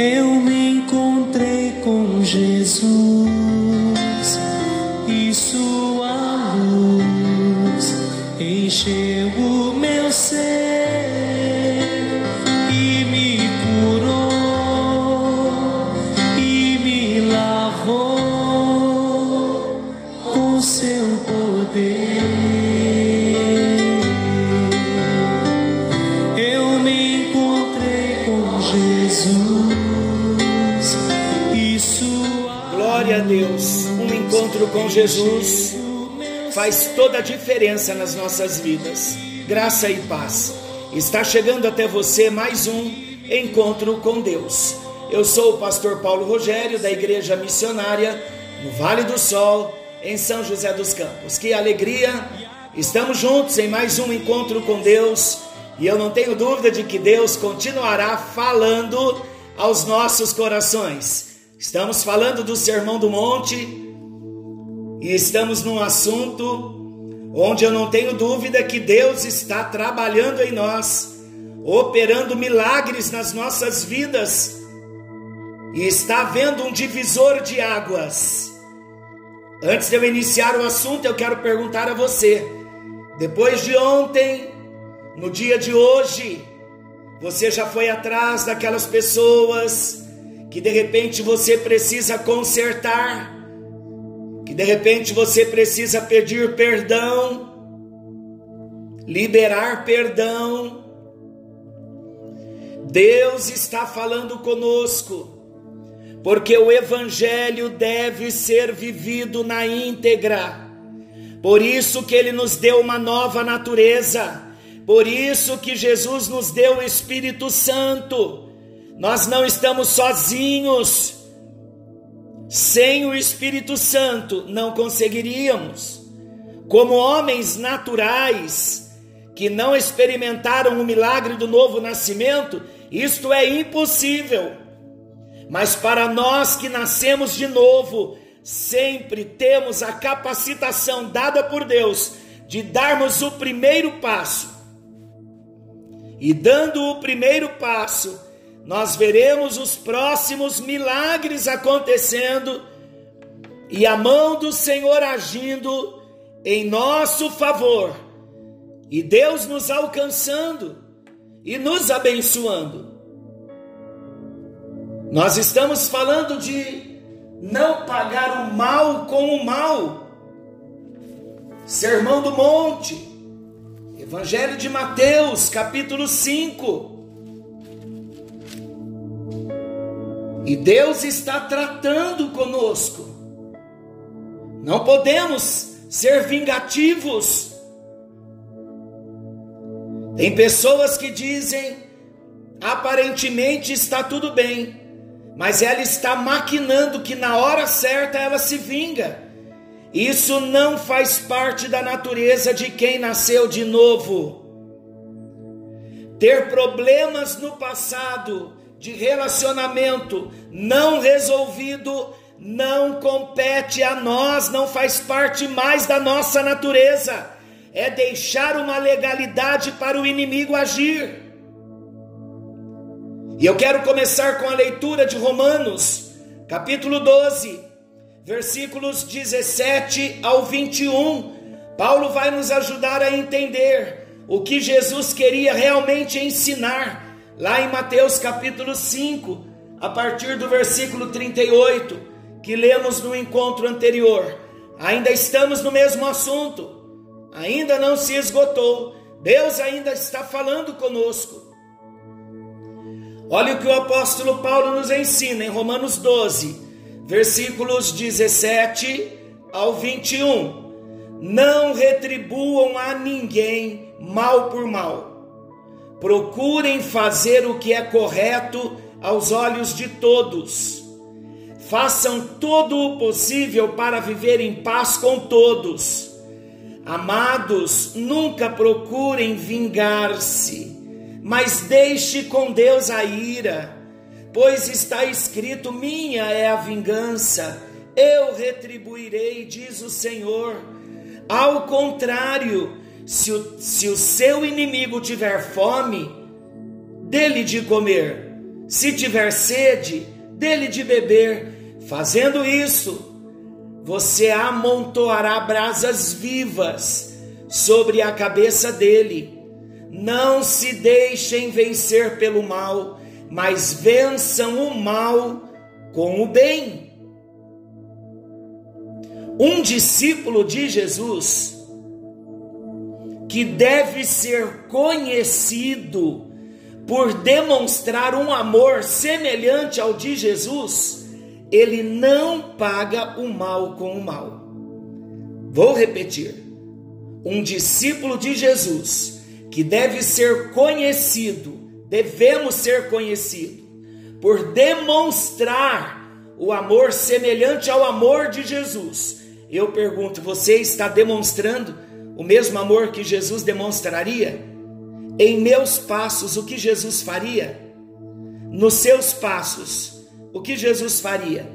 eu me encontrei com Jesus com Jesus faz toda a diferença nas nossas vidas. Graça e paz. Está chegando até você mais um encontro com Deus. Eu sou o pastor Paulo Rogério, da Igreja Missionária, no Vale do Sol, em São José dos Campos. Que alegria! Estamos juntos em mais um encontro com Deus e eu não tenho dúvida de que Deus continuará falando aos nossos corações. Estamos falando do Sermão do Monte e estamos num assunto onde eu não tenho dúvida que Deus está trabalhando em nós, operando milagres nas nossas vidas e está havendo um divisor de águas. Antes de eu iniciar o assunto, eu quero perguntar a você: depois de ontem, no dia de hoje, você já foi atrás daquelas pessoas que de repente você precisa consertar, que de repente você precisa pedir perdão, liberar perdão. Deus está falando conosco porque o evangelho deve ser vivido na íntegra. Por isso que ele nos deu uma nova natureza. Por isso que Jesus nos deu o Espírito Santo. Nós não estamos sozinhos. Sem o Espírito Santo não conseguiríamos. Como homens naturais que não experimentaram o milagre do novo nascimento, isto é impossível. Mas para nós que nascemos de novo, sempre temos a capacitação dada por Deus de darmos o primeiro passo. E dando o primeiro passo, nós veremos os próximos milagres acontecendo e a mão do Senhor agindo em nosso favor, e Deus nos alcançando e nos abençoando. Nós estamos falando de não pagar o mal com o mal. Sermão do Monte, Evangelho de Mateus, capítulo 5. E Deus está tratando conosco. Não podemos ser vingativos. Tem pessoas que dizem, aparentemente está tudo bem, mas ela está maquinando que na hora certa ela se vinga. Isso não faz parte da natureza de quem nasceu de novo. Ter problemas no passado de relacionamento não resolvido não compete a nós, não faz parte mais da nossa natureza. É deixar uma legalidade para o inimigo agir. E eu quero começar com a leitura de Romanos, capítulo 12, versículos 17 ao 21. Paulo vai nos ajudar a entender o que Jesus queria realmente ensinar, lá em Mateus capítulo 5, a partir do versículo 38, que lemos no encontro anterior. Ainda estamos no mesmo assunto, ainda não se esgotou, Deus ainda está falando conosco. Olha o que o apóstolo Paulo nos ensina em Romanos 12, versículos 17 ao 21. Não retribuam a ninguém mal por mal. Procurem fazer o que é correto aos olhos de todos. Façam todo o possível para viver em paz com todos. Amados, nunca procurem vingar-se mas deixe com Deus a ira, pois está escrito: Minha é a vingança, eu retribuirei, diz o Senhor. Ao contrário, se o, se o seu inimigo tiver fome, dele de comer. Se tiver sede, dele de beber. Fazendo isso, você amontoará brasas vivas sobre a cabeça dele. Não se deixem vencer pelo mal, mas vençam o mal com o bem. Um discípulo de Jesus que deve ser conhecido por demonstrar um amor semelhante ao de Jesus, ele não paga o mal com o mal. Vou repetir. Um discípulo de Jesus que deve ser conhecido, devemos ser conhecido por demonstrar o amor semelhante ao amor de Jesus. Eu pergunto, você está demonstrando o mesmo amor que Jesus demonstraria? Em meus passos, o que Jesus faria? Nos seus passos, o que Jesus faria?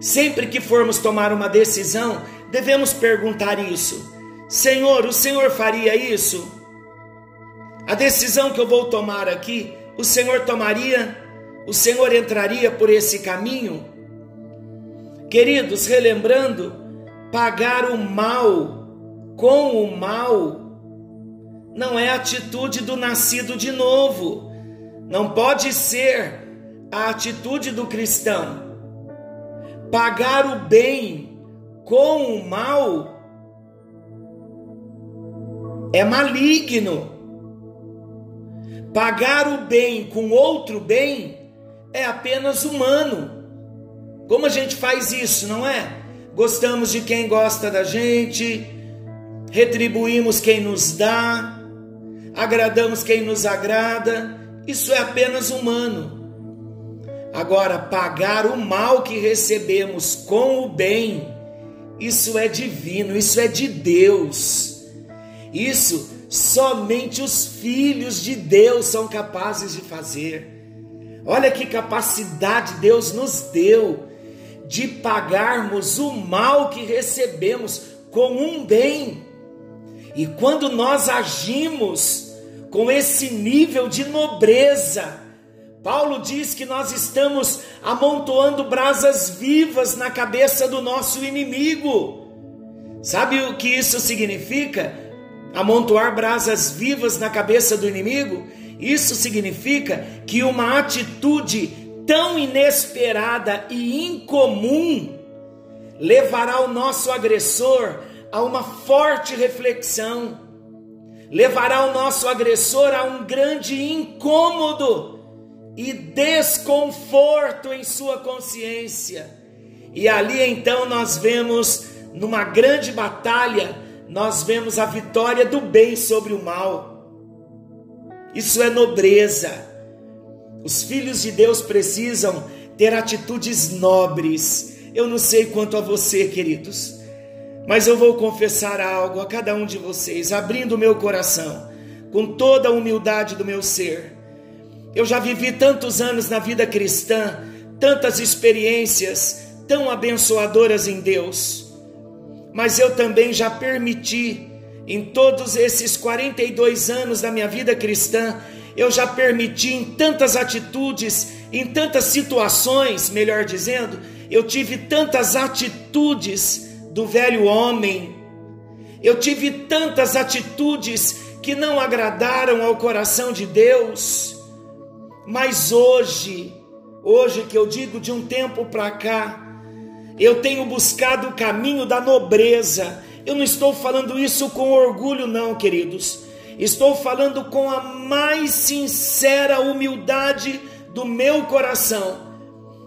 Sempre que formos tomar uma decisão, devemos perguntar isso: Senhor, o Senhor faria isso? A decisão que eu vou tomar aqui, o Senhor tomaria? O Senhor entraria por esse caminho? Queridos, relembrando, pagar o mal com o mal não é atitude do nascido de novo, não pode ser a atitude do cristão. Pagar o bem com o mal é maligno. Pagar o bem com outro bem é apenas humano. Como a gente faz isso, não é? Gostamos de quem gosta da gente, retribuímos quem nos dá, agradamos quem nos agrada, isso é apenas humano. Agora, pagar o mal que recebemos com o bem, isso é divino, isso é de Deus. Isso somente os filhos de Deus são capazes de fazer. Olha que capacidade Deus nos deu de pagarmos o mal que recebemos com um bem. E quando nós agimos com esse nível de nobreza, Paulo diz que nós estamos amontoando brasas vivas na cabeça do nosso inimigo. Sabe o que isso significa? Amontoar brasas vivas na cabeça do inimigo? Isso significa que uma atitude tão inesperada e incomum levará o nosso agressor a uma forte reflexão, levará o nosso agressor a um grande incômodo e desconforto em sua consciência. E ali então nós vemos, numa grande batalha, nós vemos a vitória do bem sobre o mal. Isso é nobreza. Os filhos de Deus precisam ter atitudes nobres. Eu não sei quanto a você, queridos, mas eu vou confessar algo a cada um de vocês, abrindo o meu coração, com toda a humildade do meu ser. Eu já vivi tantos anos na vida cristã, tantas experiências tão abençoadoras em Deus, mas eu também já permiti, em todos esses 42 anos da minha vida cristã, eu já permiti em tantas atitudes, em tantas situações, melhor dizendo, eu tive tantas atitudes do velho homem. Eu tive tantas atitudes que não agradaram ao coração de Deus, mas hoje, hoje que eu digo de um tempo para cá, eu tenho buscado o caminho da nobreza. Eu não estou falando isso com orgulho, não, queridos. Estou falando com a mais sincera humildade do meu coração.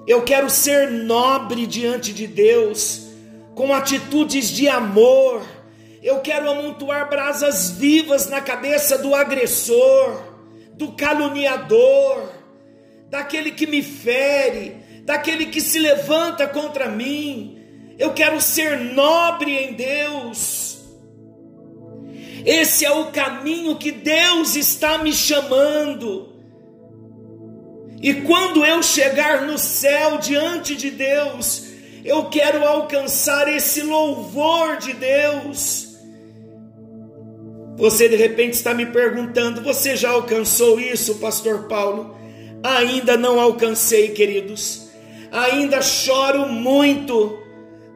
Eu quero ser nobre diante de Deus com atitudes de amor. Eu quero amontoar brasas vivas na cabeça do agressor, do caluniador, daquele que me fere, daquele que se levanta contra mim. Eu quero ser nobre em Deus. Esse é o caminho que Deus está me chamando. E quando eu chegar no céu diante de Deus, eu quero alcançar esse louvor de Deus. Você de repente está me perguntando: você já alcançou isso, Pastor Paulo? ainda não alcancei, queridos. Ainda choro muito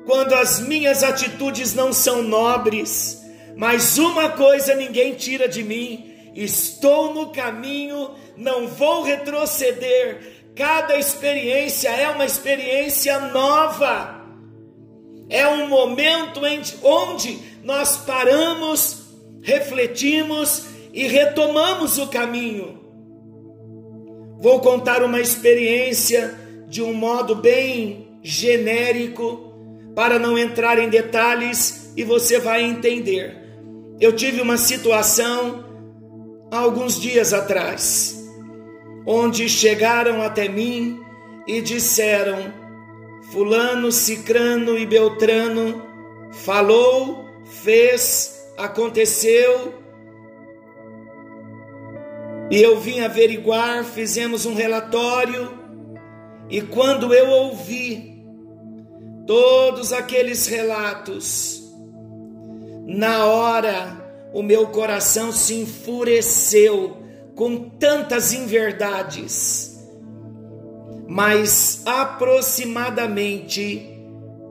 quando as minhas atitudes não são nobres. Mas uma coisa ninguém tira de mim: estou no caminho, não vou retroceder. Cada experiência é uma experiência nova. É um momento onde nós paramos, refletimos e retomamos o caminho. Vou contar uma experiência de um modo bem genérico, para não entrar em detalhes e você vai entender. Eu tive uma situação há alguns dias atrás, onde chegaram até mim e disseram: Fulano, Cicrano e Beltrano falou, fez, aconteceu e eu vim averiguar, fizemos um relatório, e quando eu ouvi todos aqueles relatos, na hora o meu coração se enfureceu com tantas inverdades, mas aproximadamente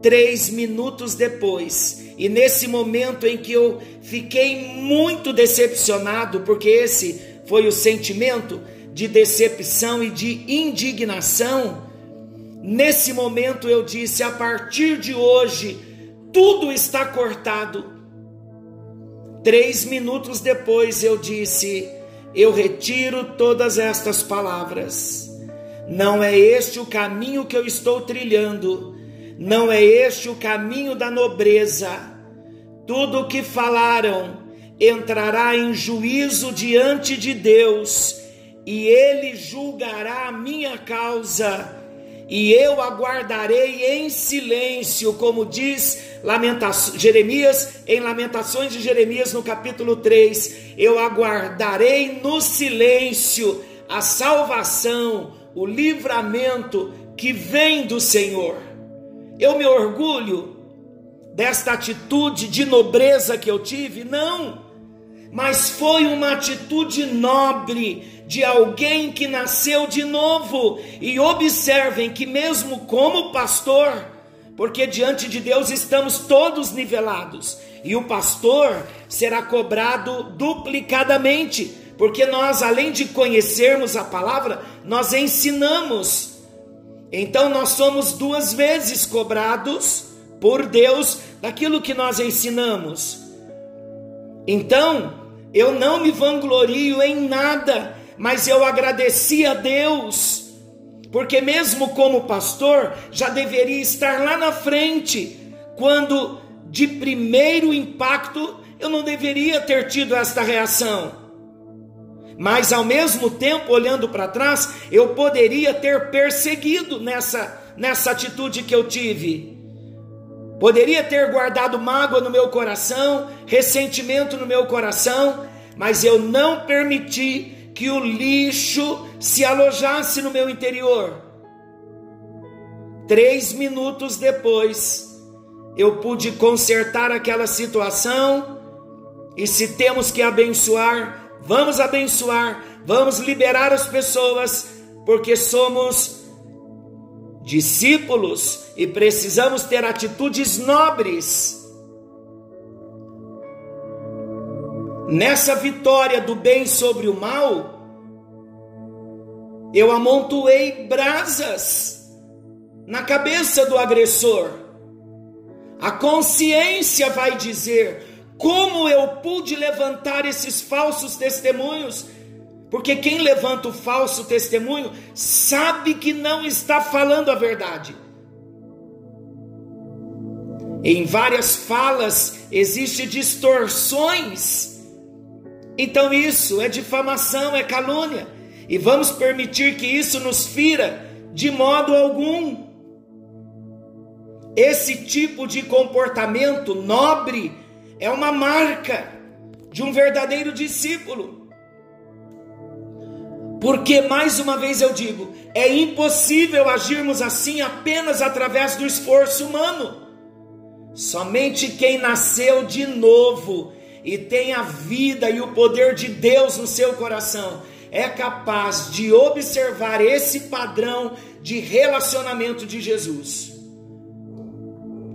três minutos depois, e nesse momento em que eu fiquei muito decepcionado, porque esse foi o sentimento de decepção e de indignação. Nesse momento eu disse: a partir de hoje, tudo está cortado. Três minutos depois eu disse: eu retiro todas estas palavras. Não é este o caminho que eu estou trilhando, não é este o caminho da nobreza. Tudo o que falaram entrará em juízo diante de Deus, e ele julgará a minha causa, e eu aguardarei em silêncio, como diz Jeremias, em Lamentações de Jeremias, no capítulo 3, eu aguardarei no silêncio a salvação, o livramento que vem do Senhor. Eu me orgulho desta atitude de nobreza que eu tive? Não mas foi uma atitude nobre de alguém que nasceu de novo. E observem que, mesmo como pastor, porque diante de Deus estamos todos nivelados, e o pastor será cobrado duplicadamente, porque nós, além de conhecermos a palavra, nós ensinamos. Então, nós somos duas vezes cobrados por Deus daquilo que nós ensinamos. Então, eu não me vanglorio em nada, mas eu agradeci a Deus, porque mesmo como pastor, já deveria estar lá na frente, quando de primeiro impacto eu não deveria ter tido esta reação. Mas ao mesmo tempo, olhando para trás, eu poderia ter perseguido nessa, nessa atitude que eu tive. Poderia ter guardado mágoa no meu coração, ressentimento no meu coração, mas eu não permiti que o lixo se alojasse no meu interior. Três minutos depois, eu pude consertar aquela situação, e se temos que abençoar, vamos abençoar, vamos liberar as pessoas, porque somos discípulos e precisamos ter atitudes nobres. Nessa vitória do bem sobre o mal, eu amontoei brasas na cabeça do agressor. A consciência vai dizer como eu pude levantar esses falsos testemunhos porque quem levanta o falso testemunho sabe que não está falando a verdade. Em várias falas existem distorções. Então isso é difamação, é calúnia. E vamos permitir que isso nos fira de modo algum. Esse tipo de comportamento nobre é uma marca de um verdadeiro discípulo. Porque, mais uma vez eu digo, é impossível agirmos assim apenas através do esforço humano. Somente quem nasceu de novo e tem a vida e o poder de Deus no seu coração é capaz de observar esse padrão de relacionamento de Jesus.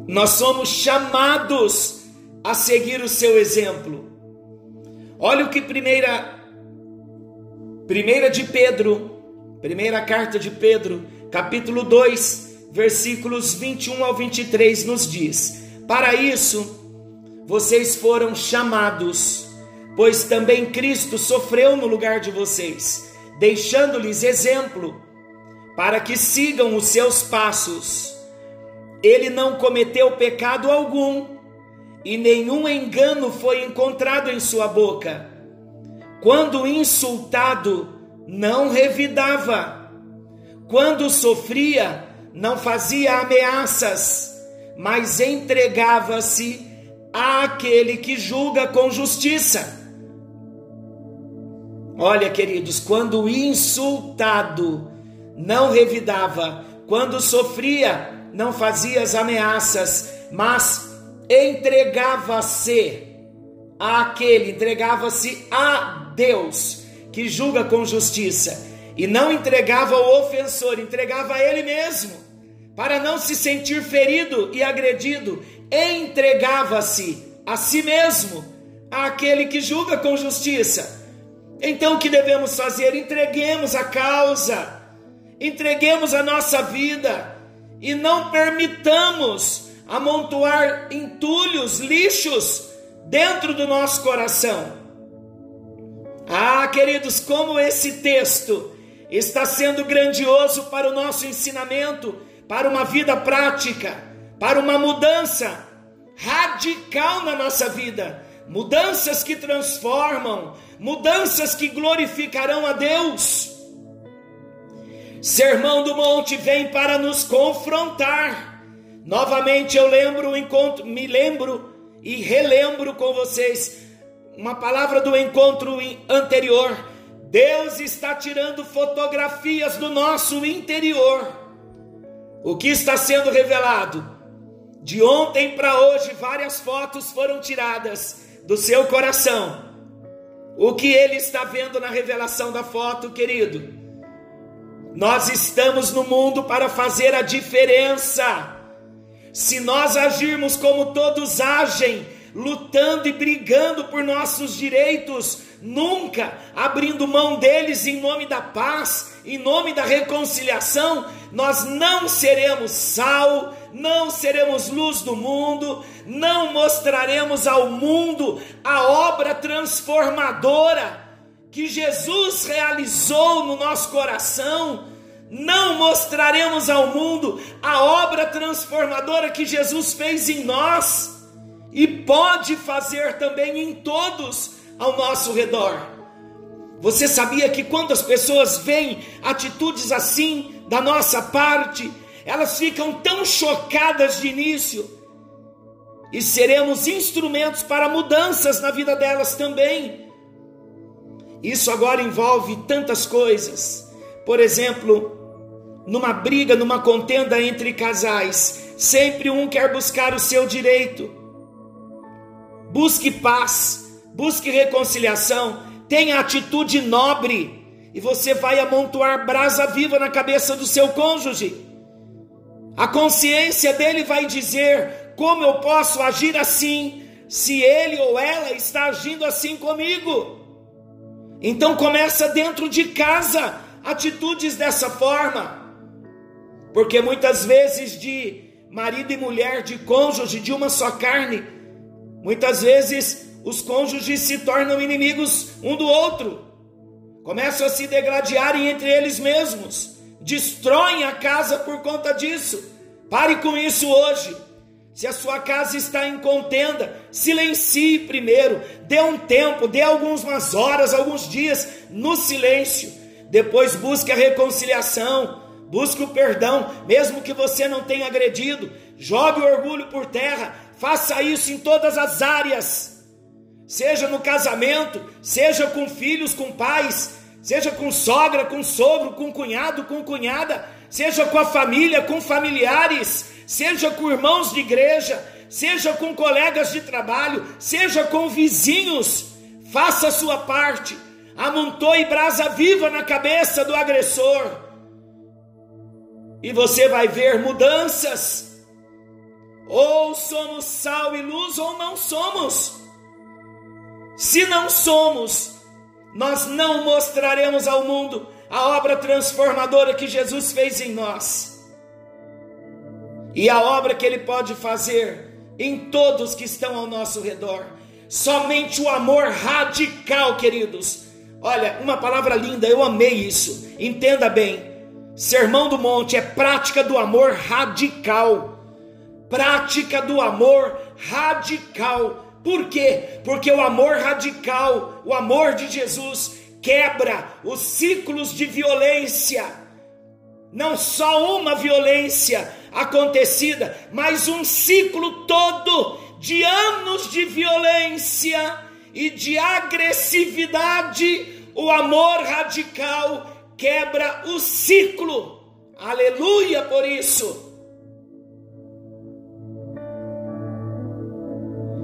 Nós somos chamados a seguir o seu exemplo. Olha o que primeira primeira de Pedro, primeira carta de Pedro, capítulo 2, versículos 21 ao 23 nos diz: Para isso vocês foram chamados pois também Cristo sofreu no lugar de vocês, deixando-lhes exemplo para que sigam os seus passos. Ele não cometeu pecado algum e nenhum engano foi encontrado em sua boca. Quando insultado, não revidava. Quando sofria, não fazia ameaças, mas entregava-se àquele que julga com justiça. Olha, queridos, quando insultado, não revidava, quando sofria, não fazia as ameaças, mas entregava-se àquele, entregava-se a Deus, que julga com justiça, e não entregava ao ofensor, entregava a ele mesmo, para não se sentir ferido e agredido, entregava-se a si mesmo àquele que julga com justiça. Então o que devemos fazer? Entreguemos a causa, entreguemos a nossa vida e não permitamos amontoar entulhos, lixos dentro do nosso coração. Ah, queridos, como esse texto está sendo grandioso para o nosso ensinamento, para uma vida prática, para uma mudança radical na nossa vida, mudanças que transformam, mudanças que glorificarão a Deus. Sermão do Monte vem para nos confrontar. Novamente eu lembro o encontro, me lembro e relembro com vocês uma palavra do encontro anterior. Deus está tirando fotografias do nosso interior. O que está sendo revelado? De ontem para hoje, várias fotos foram tiradas do seu coração o que ele está vendo na revelação da foto, querido? Nós estamos no mundo para fazer a diferença. Se nós agirmos como todos agem, lutando e brigando por nossos direitos, nunca abrindo mão deles em nome da paz, em nome da reconciliação, nós não seremos sal, não seremos luz do mundo, não mostraremos ao mundo a obra transformadora que Jesus realizou no nosso coração, não mostraremos ao mundo a obra transformadora que Jesus fez em nós e pode fazer também em todos ao nosso redor. Você sabia que quando as pessoas veem atitudes assim da nossa parte, elas ficam tão chocadas de início, e seremos instrumentos para mudanças na vida delas também. Isso agora envolve tantas coisas. Por exemplo, numa briga, numa contenda entre casais, sempre um quer buscar o seu direito busque paz, busque reconciliação, tenha atitude nobre, e você vai amontoar brasa viva na cabeça do seu cônjuge. A consciência dele vai dizer: como eu posso agir assim, se ele ou ela está agindo assim comigo? Então começa dentro de casa atitudes dessa forma, porque muitas vezes de marido e mulher, de cônjuge, de uma só carne, Muitas vezes os cônjuges se tornam inimigos um do outro, começam a se degladiarem entre eles mesmos, destroem a casa por conta disso. Pare com isso hoje. Se a sua casa está em contenda, silencie primeiro, dê um tempo, dê algumas horas, alguns dias no silêncio. Depois busque a reconciliação, busque o perdão, mesmo que você não tenha agredido. Jogue o orgulho por terra, Faça isso em todas as áreas, seja no casamento, seja com filhos, com pais, seja com sogra, com sogro, com cunhado, com cunhada, seja com a família, com familiares, seja com irmãos de igreja, seja com colegas de trabalho, seja com vizinhos. Faça a sua parte. amontoe brasa viva na cabeça do agressor. E você vai ver mudanças. Ou somos sal e luz ou não somos. Se não somos, nós não mostraremos ao mundo a obra transformadora que Jesus fez em nós. E a obra que ele pode fazer em todos que estão ao nosso redor. Somente o amor radical, queridos. Olha, uma palavra linda, eu amei isso. Entenda bem. Sermão do Monte é prática do amor radical. Prática do amor radical. Por quê? Porque o amor radical, o amor de Jesus, quebra os ciclos de violência. Não só uma violência acontecida, mas um ciclo todo de anos de violência e de agressividade. O amor radical quebra o ciclo. Aleluia por isso.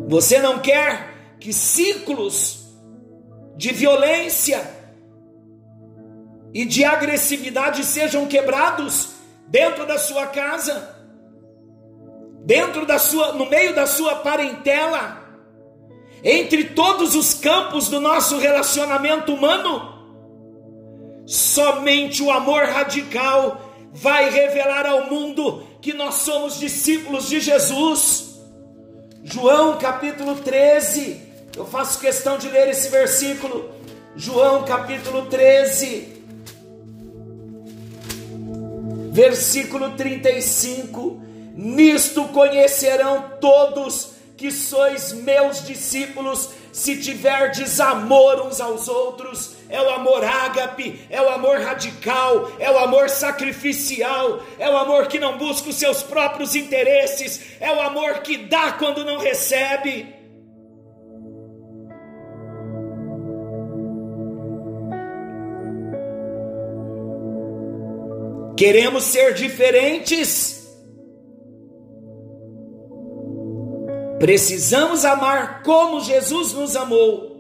Você não quer que ciclos de violência e de agressividade sejam quebrados dentro da sua casa, dentro da sua, no meio da sua parentela, entre todos os campos do nosso relacionamento humano. Somente o amor radical vai revelar ao mundo que nós somos discípulos de Jesus. João capítulo 13, eu faço questão de ler esse versículo. João capítulo 13, versículo 35: Nisto conhecerão todos que sois meus discípulos, se tiverdes amor uns aos outros. É o amor ágape, é o amor radical, é o amor sacrificial, é o amor que não busca os seus próprios interesses, é o amor que dá quando não recebe. Queremos ser diferentes. Precisamos amar como Jesus nos amou.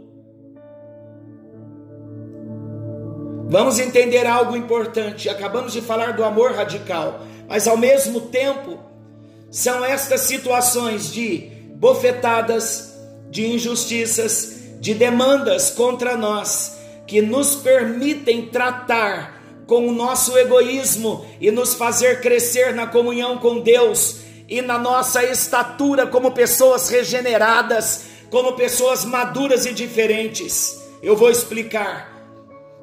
Vamos entender algo importante. Acabamos de falar do amor radical, mas ao mesmo tempo são estas situações de bofetadas, de injustiças, de demandas contra nós que nos permitem tratar com o nosso egoísmo e nos fazer crescer na comunhão com Deus e na nossa estatura como pessoas regeneradas, como pessoas maduras e diferentes. Eu vou explicar.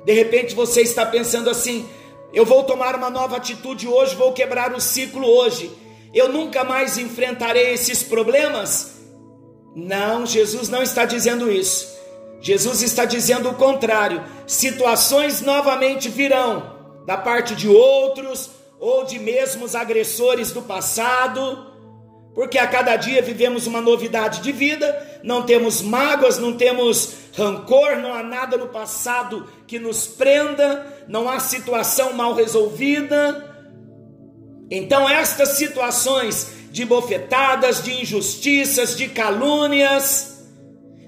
De repente você está pensando assim: eu vou tomar uma nova atitude hoje, vou quebrar o ciclo hoje. Eu nunca mais enfrentarei esses problemas? Não, Jesus não está dizendo isso. Jesus está dizendo o contrário: situações novamente virão da parte de outros ou de mesmos agressores do passado, porque a cada dia vivemos uma novidade de vida, não temos mágoas, não temos rancor, não há nada no passado que nos prenda, não há situação mal resolvida. Então, estas situações de bofetadas, de injustiças, de calúnias,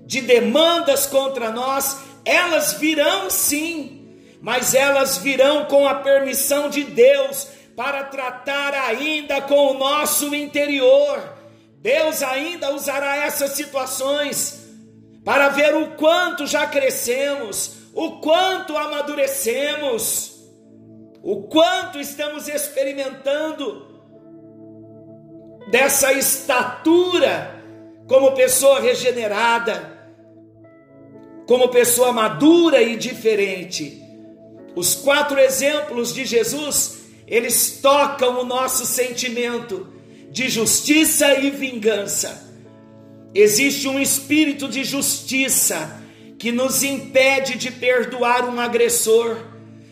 de demandas contra nós, elas virão sim, mas elas virão com a permissão de Deus para tratar ainda com o nosso interior. Deus ainda usará essas situações para ver o quanto já crescemos, o quanto amadurecemos, o quanto estamos experimentando dessa estatura como pessoa regenerada como pessoa madura e diferente. Os quatro exemplos de Jesus, eles tocam o nosso sentimento de justiça e vingança. Existe um espírito de justiça que nos impede de perdoar um agressor,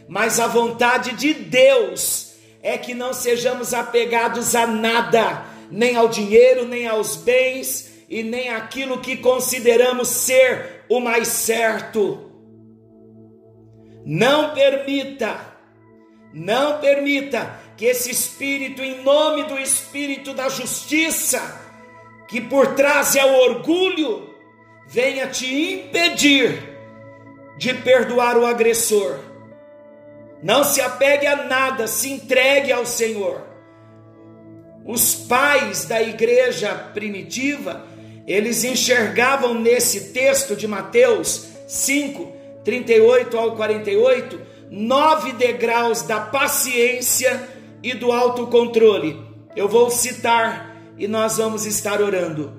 mas a vontade de Deus é que não sejamos apegados a nada, nem ao dinheiro, nem aos bens e nem aquilo que consideramos ser o mais certo. Não permita, não permita que esse espírito, em nome do espírito da justiça, que por trás é o orgulho, venha te impedir de perdoar o agressor. Não se apegue a nada, se entregue ao Senhor. Os pais da igreja primitiva, eles enxergavam nesse texto de Mateus 5, 38 ao 48, nove degraus da paciência e do autocontrole. Eu vou citar e nós vamos estar orando.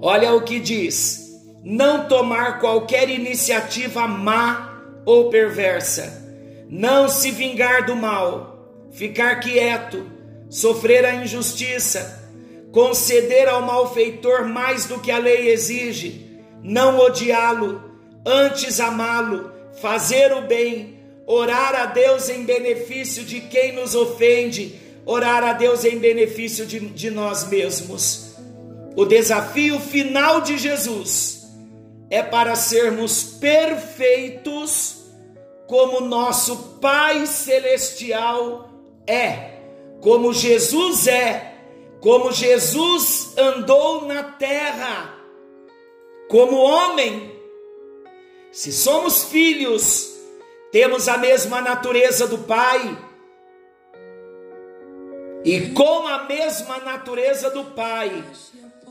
Olha o que diz: não tomar qualquer iniciativa má ou perversa, não se vingar do mal, ficar quieto, sofrer a injustiça, conceder ao malfeitor mais do que a lei exige, não odiá-lo, antes amá-lo, fazer o bem, orar a Deus em benefício de quem nos ofende, orar a Deus em benefício de, de nós mesmos. O desafio final de Jesus é para sermos perfeitos como nosso Pai Celestial é como Jesus é, como Jesus andou na terra, como homem. Se somos filhos, temos a mesma natureza do Pai, e com a mesma natureza do Pai,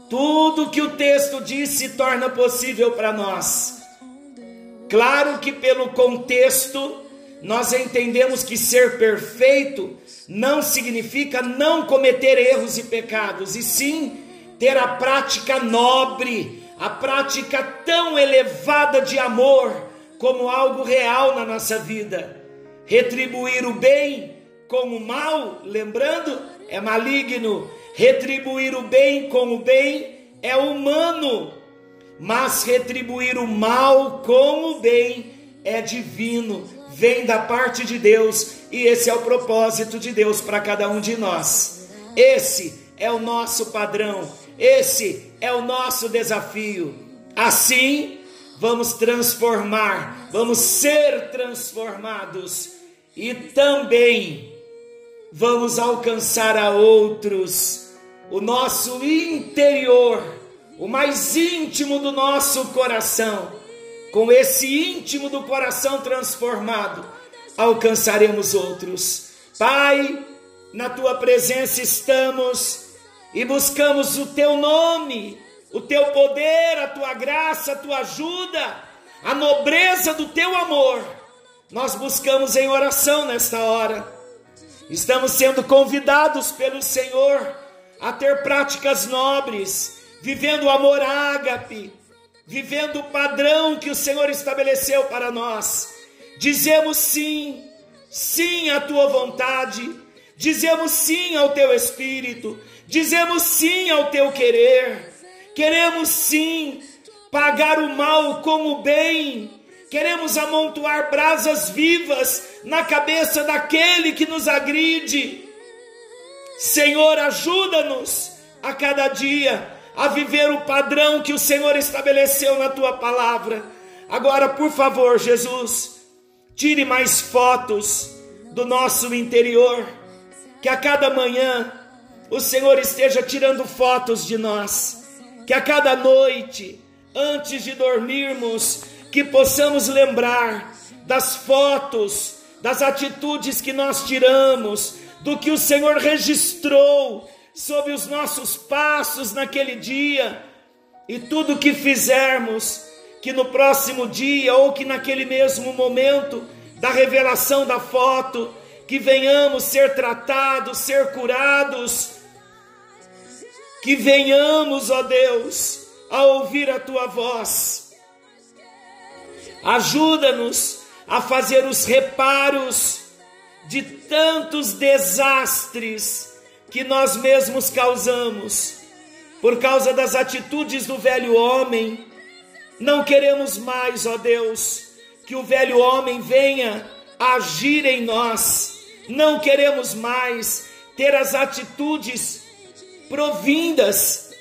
tudo que o texto diz se torna possível para nós. Claro que pelo contexto, nós entendemos que ser perfeito não significa não cometer erros e pecados, e sim ter a prática nobre, a prática tão elevada de amor como algo real na nossa vida. Retribuir o bem com o mal, lembrando, é maligno. Retribuir o bem com o bem é humano. Mas retribuir o mal com o bem é divino, vem da parte de Deus e esse é o propósito de Deus para cada um de nós. Esse é o nosso padrão, esse é o nosso desafio. Assim, vamos transformar, vamos ser transformados e também vamos alcançar a outros o nosso interior, o mais íntimo do nosso coração com esse íntimo do coração transformado, alcançaremos outros. Pai, na tua presença estamos e buscamos o teu nome, o teu poder, a tua graça, a tua ajuda, a nobreza do teu amor. Nós buscamos em oração nesta hora. Estamos sendo convidados pelo Senhor a ter práticas nobres, vivendo o amor ágape, vivendo o padrão que o Senhor estabeleceu para nós. Dizemos sim, sim à tua vontade, dizemos sim ao teu espírito, dizemos sim ao teu querer, queremos sim pagar o mal com o bem, queremos amontoar brasas vivas na cabeça daquele que nos agride. Senhor, ajuda-nos a cada dia a viver o padrão que o Senhor estabeleceu na tua palavra. Agora, por favor, Jesus, tire mais fotos do nosso interior, que a cada manhã o Senhor esteja tirando fotos de nós, que a cada noite, antes de dormirmos, que possamos lembrar das fotos, das atitudes que nós tiramos, do que o Senhor registrou sobre os nossos passos naquele dia e tudo que fizermos, que no próximo dia ou que naquele mesmo momento da revelação da foto, que venhamos ser tratados, ser curados, que venhamos, ó Deus, a ouvir a tua voz. Ajuda-nos a fazer os reparos de tantos desastres que nós mesmos causamos por causa das atitudes do velho homem. Não queremos mais, ó Deus, que o velho homem venha agir em nós. Não queremos mais ter as atitudes provindas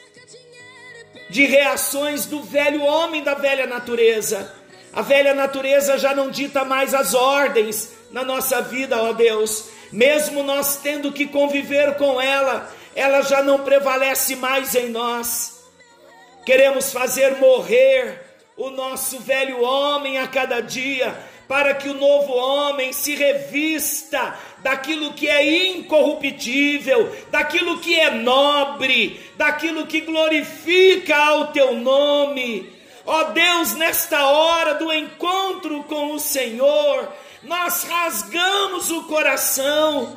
de reações do velho homem da velha natureza. A velha natureza já não dita mais as ordens na nossa vida, ó Deus mesmo nós tendo que conviver com ela, ela já não prevalece mais em nós. Queremos fazer morrer o nosso velho homem a cada dia, para que o novo homem se revista daquilo que é incorruptível, daquilo que é nobre, daquilo que glorifica ao teu nome. Ó Deus, nesta hora do encontro com o Senhor, nós rasgamos o coração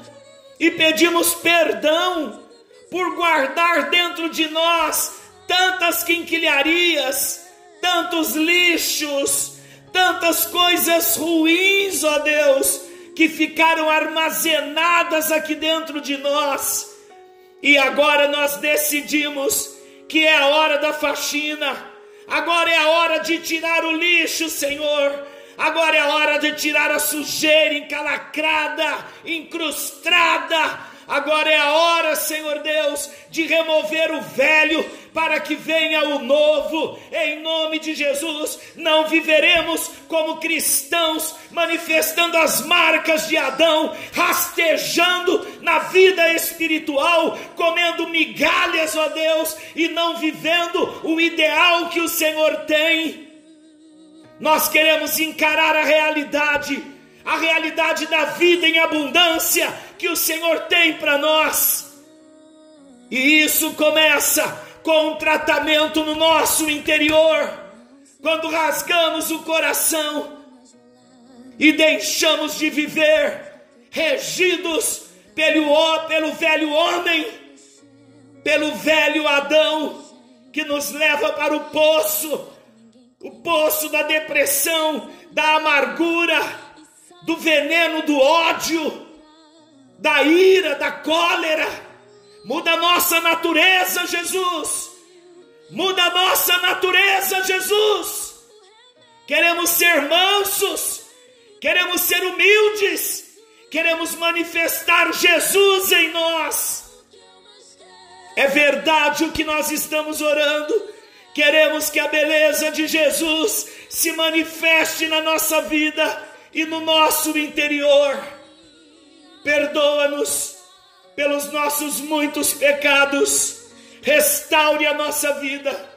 e pedimos perdão por guardar dentro de nós tantas quinquilharias, tantos lixos, tantas coisas ruins, ó Deus, que ficaram armazenadas aqui dentro de nós. E agora nós decidimos que é a hora da faxina, agora é a hora de tirar o lixo, Senhor Agora é hora de tirar a sujeira encalacrada, incrustada. Agora é a hora, Senhor Deus, de remover o velho para que venha o novo. Em nome de Jesus, não viveremos como cristãos manifestando as marcas de Adão, rastejando na vida espiritual, comendo migalhas, ó Deus, e não vivendo o ideal que o Senhor tem. Nós queremos encarar a realidade, a realidade da vida em abundância que o Senhor tem para nós. E isso começa com um tratamento no nosso interior, quando rasgamos o coração e deixamos de viver regidos pelo, pelo velho homem, pelo velho Adão, que nos leva para o poço o poço da depressão, da amargura, do veneno do ódio, da ira, da cólera. Muda a nossa natureza, Jesus. Muda a nossa natureza, Jesus. Queremos ser mansos, queremos ser humildes, queremos manifestar Jesus em nós. É verdade o que nós estamos orando Queremos que a beleza de Jesus se manifeste na nossa vida e no nosso interior. Perdoa-nos pelos nossos muitos pecados, restaure a nossa vida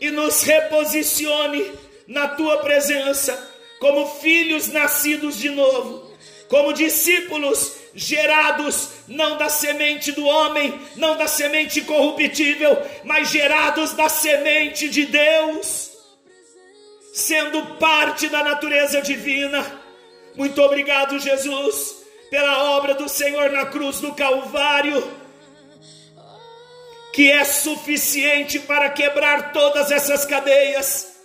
e nos reposicione na tua presença como filhos nascidos de novo, como discípulos gerados não da semente do homem, não da semente corruptível, mas gerados da semente de Deus, sendo parte da natureza divina. Muito obrigado, Jesus, pela obra do Senhor na cruz do Calvário, que é suficiente para quebrar todas essas cadeias.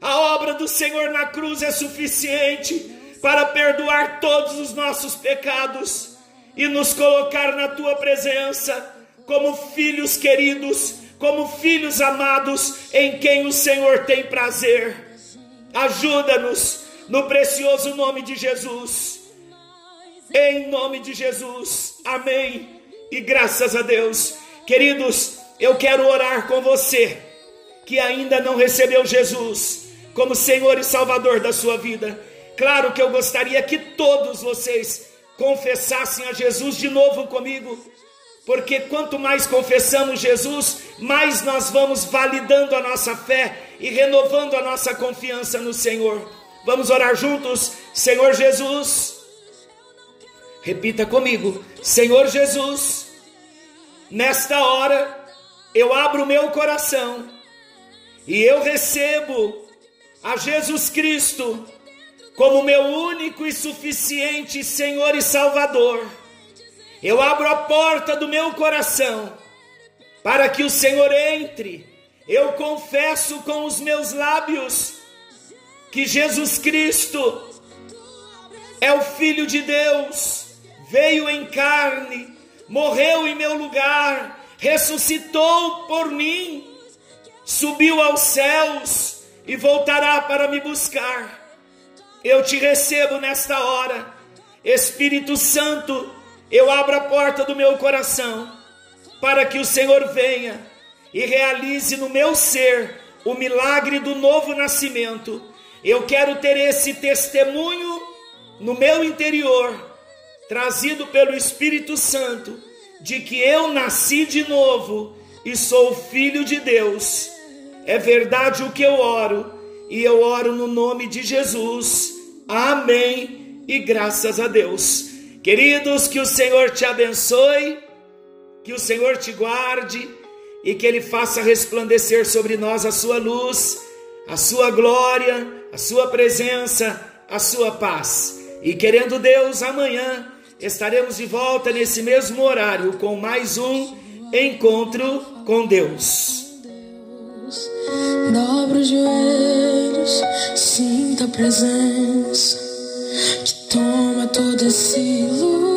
A obra do Senhor na cruz é suficiente para perdoar todos os nossos pecados e nos colocar na tua presença como filhos queridos, como filhos amados em quem o Senhor tem prazer. Ajuda-nos no precioso nome de Jesus. Em nome de Jesus. Amém. E graças a Deus. Queridos, eu quero orar com você que ainda não recebeu Jesus como Senhor e Salvador da sua vida Claro que eu gostaria que todos vocês confessassem a Jesus de novo comigo, porque quanto mais confessamos Jesus, mais nós vamos validando a nossa fé e renovando a nossa confiança no Senhor. Vamos orar juntos, Senhor Jesus. Repita comigo, Senhor Jesus, nesta hora eu abro o meu coração e eu recebo a Jesus Cristo como meu único e suficiente Senhor e Salvador. Eu abro a porta do meu coração para que o Senhor entre. Eu confesso com os meus lábios que Jesus Cristo é o Filho de Deus, veio em carne, morreu em meu lugar, ressuscitou por mim, subiu aos céus e voltará para me buscar. Eu te recebo nesta hora, Espírito Santo, eu abro a porta do meu coração para que o Senhor venha e realize no meu ser o milagre do novo nascimento. Eu quero ter esse testemunho no meu interior, trazido pelo Espírito Santo, de que eu nasci de novo e sou filho de Deus. É verdade o que eu oro, e eu oro no nome de Jesus. Amém. E graças a Deus. Queridos, que o Senhor te abençoe, que o Senhor te guarde e que Ele faça resplandecer sobre nós a sua luz, a sua glória, a sua presença, a sua paz. E querendo Deus, amanhã estaremos de volta nesse mesmo horário com mais um encontro com Deus. Dobra os joelhos, sinta a presença que toma toda essa ilusão.